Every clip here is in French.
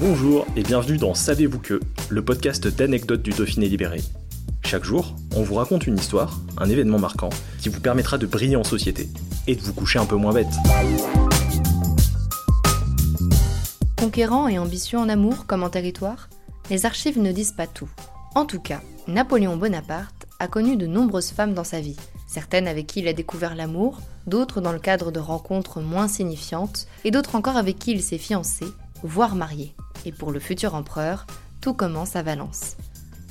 Bonjour et bienvenue dans Savez-vous que, le podcast d'anecdotes du Dauphiné libéré. Chaque jour, on vous raconte une histoire, un événement marquant, qui vous permettra de briller en société et de vous coucher un peu moins bête. Conquérant et ambitieux en amour comme en territoire, les archives ne disent pas tout. En tout cas, Napoléon Bonaparte a connu de nombreuses femmes dans sa vie, certaines avec qui il a découvert l'amour, d'autres dans le cadre de rencontres moins signifiantes, et d'autres encore avec qui il s'est fiancé, voire marié. Et pour le futur empereur, tout commence à Valence.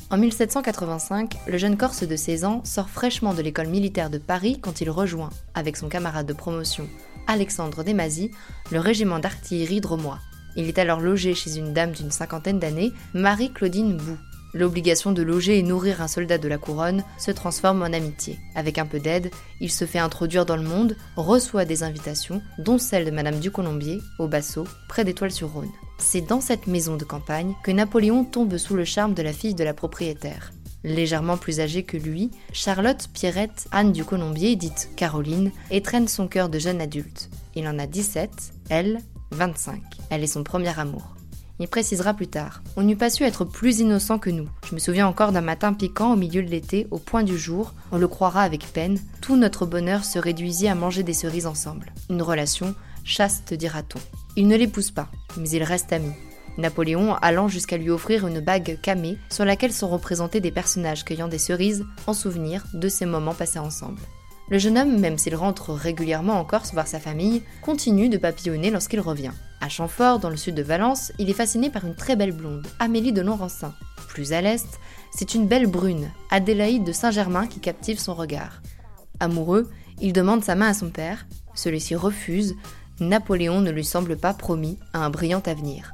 En 1785, le jeune Corse de 16 ans sort fraîchement de l'école militaire de Paris quand il rejoint, avec son camarade de promotion, Alexandre Desmazis, le régiment d'artillerie dromois. Il est alors logé chez une dame d'une cinquantaine d'années, Marie-Claudine Bou. L'obligation de loger et nourrir un soldat de la couronne se transforme en amitié. Avec un peu d'aide, il se fait introduire dans le monde, reçoit des invitations, dont celle de Madame du Colombier, au Basso, près d'Étoile-sur-Rhône. C'est dans cette maison de campagne que Napoléon tombe sous le charme de la fille de la propriétaire. Légèrement plus âgée que lui, Charlotte Pierrette Anne du Colombier, dite Caroline, étreint son cœur de jeune adulte. Il en a 17, elle, 25. Elle est son premier amour. Il précisera plus tard. On n'eût pas su être plus innocent que nous. Je me souviens encore d'un matin piquant au milieu de l'été, au point du jour, on le croira avec peine, tout notre bonheur se réduisit à manger des cerises ensemble. Une relation chaste, dira-t-on. Il ne l'épouse pas, mais ils restent amis. Napoléon allant jusqu'à lui offrir une bague camée sur laquelle sont représentés des personnages cueillant des cerises en souvenir de ces moments passés ensemble. Le jeune homme, même s'il rentre régulièrement en Corse voir sa famille, continue de papillonner lorsqu'il revient. À Chamfort, dans le sud de Valence, il est fasciné par une très belle blonde, Amélie de Longrancin. Plus à l'est, c'est une belle brune, Adélaïde de Saint-Germain qui captive son regard. Amoureux, il demande sa main à son père, celui-ci refuse, Napoléon ne lui semble pas promis à un brillant avenir.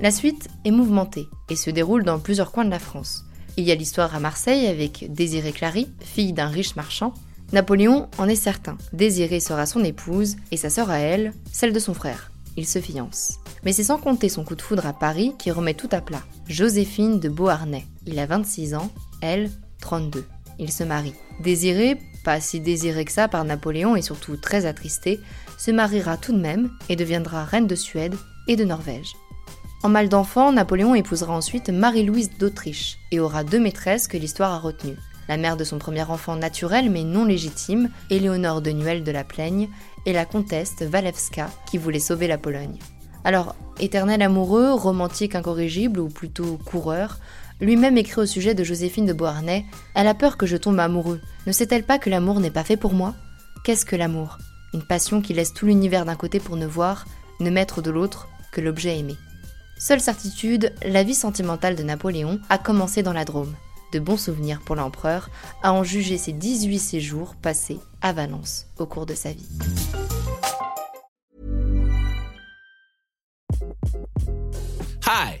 La suite est mouvementée et se déroule dans plusieurs coins de la France. Il y a l'histoire à Marseille avec Désirée Clary, fille d'un riche marchand, Napoléon en est certain. Désirée sera son épouse et sa sœur à elle, celle de son frère. Ils se fiancent. Mais c'est sans compter son coup de foudre à Paris qui remet tout à plat. Joséphine de Beauharnais. Il a 26 ans, elle 32. Ils se marient. Désirée, pas si désirée que ça par Napoléon et surtout très attristée, se mariera tout de même et deviendra reine de Suède et de Norvège. En mal d'enfant, Napoléon épousera ensuite Marie-Louise d'Autriche et aura deux maîtresses que l'histoire a retenues la mère de son premier enfant naturel mais non légitime, Éléonore de Nuel de la Plaigne, et la comtesse Walewska qui voulait sauver la Pologne. Alors, éternel amoureux, romantique incorrigible ou plutôt coureur, lui-même écrit au sujet de Joséphine de Beauharnais Elle a peur que je tombe amoureux. Ne sait-elle pas que l'amour n'est pas fait pour moi? Qu'est-ce que l'amour? Une passion qui laisse tout l'univers d'un côté pour ne voir, ne mettre de l'autre que l'objet aimé. Seule certitude, la vie sentimentale de Napoléon a commencé dans la Drôme de bons souvenirs pour l'empereur, à en juger ses 18 séjours passés à Valence au cours de sa vie. Hi,